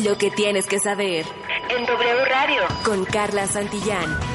Lo que tienes que saber En W Radio. con Carla Santillán.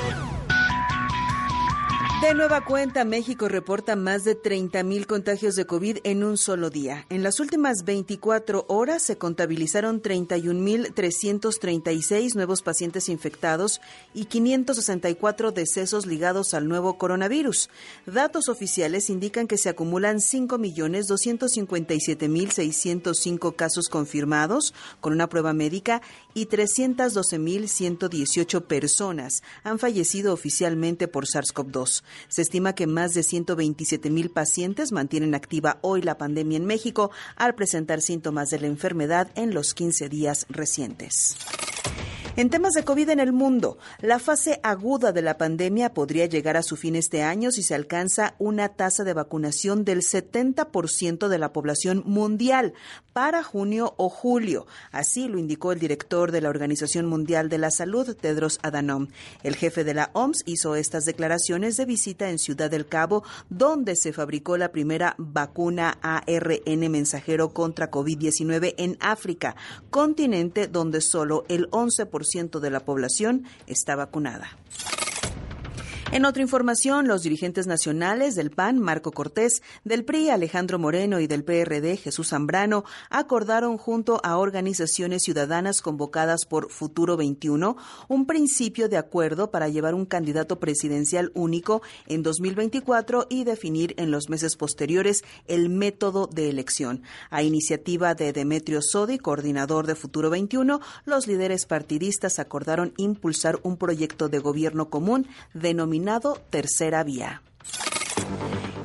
De nueva cuenta, México reporta más de 30.000 contagios de COVID en un solo día. En las últimas 24 horas se contabilizaron 31.336 nuevos pacientes infectados y 564 decesos ligados al nuevo coronavirus. Datos oficiales indican que se acumulan 5.257.605 casos confirmados con una prueba médica y 312.118 personas han fallecido oficialmente por SARS-CoV-2. Se estima que más de 127 mil pacientes mantienen activa hoy la pandemia en México al presentar síntomas de la enfermedad en los 15 días recientes. En temas de COVID en el mundo, la fase aguda de la pandemia podría llegar a su fin este año si se alcanza una tasa de vacunación del 70% de la población mundial para junio o julio. Así lo indicó el director de la Organización Mundial de la Salud, Tedros Adhanom. El jefe de la OMS hizo estas declaraciones de visita en Ciudad del Cabo, donde se fabricó la primera vacuna ARN mensajero contra COVID-19 en África, continente donde solo el 11% de la población está vacunada. En otra información, los dirigentes nacionales del PAN, Marco Cortés, del PRI, Alejandro Moreno y del PRD, Jesús Zambrano, acordaron junto a organizaciones ciudadanas convocadas por Futuro 21 un principio de acuerdo para llevar un candidato presidencial único en 2024 y definir en los meses posteriores el método de elección. A iniciativa de Demetrio Sodi, coordinador de Futuro 21, los líderes partidistas acordaron impulsar un proyecto de gobierno común denominado Tercera Vía.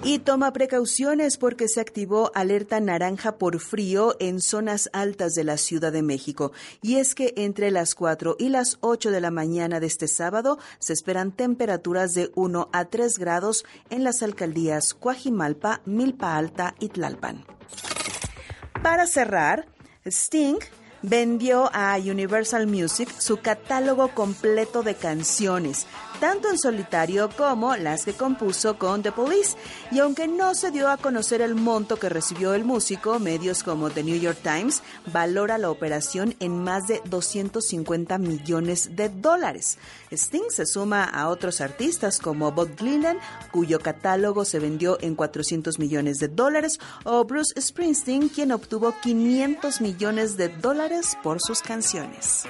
Y toma precauciones porque se activó alerta naranja por frío en zonas altas de la Ciudad de México. Y es que entre las 4 y las 8 de la mañana de este sábado se esperan temperaturas de 1 a 3 grados en las alcaldías Coajimalpa, Milpa Alta y Tlalpan. Para cerrar, Sting vendió a Universal Music su catálogo completo de canciones, tanto en solitario como las que compuso con The Police. Y aunque no se dio a conocer el monto que recibió el músico, medios como The New York Times valora la operación en más de 250 millones de dólares. Sting se suma a otros artistas como Bob Dylan, cuyo catálogo se vendió en 400 millones de dólares, o Bruce Springsteen, quien obtuvo 500 millones de dólares por sus canciones.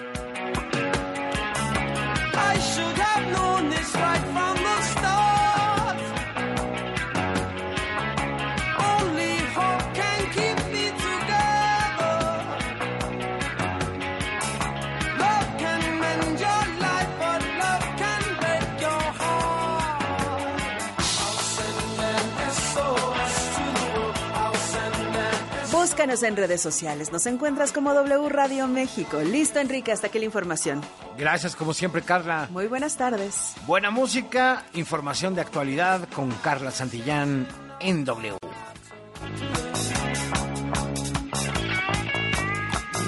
Búscanos en redes sociales. Nos encuentras como W Radio México. Listo, Enrique, hasta aquí la información. Gracias, como siempre, Carla. Muy buenas tardes. Buena música, información de actualidad con Carla Santillán en W.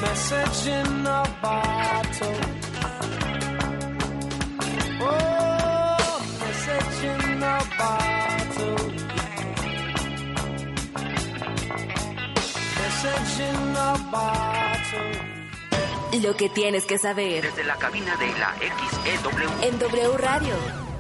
message in a bottle. Lo que tienes que saber Desde la cabina de la XEW. en W Radio.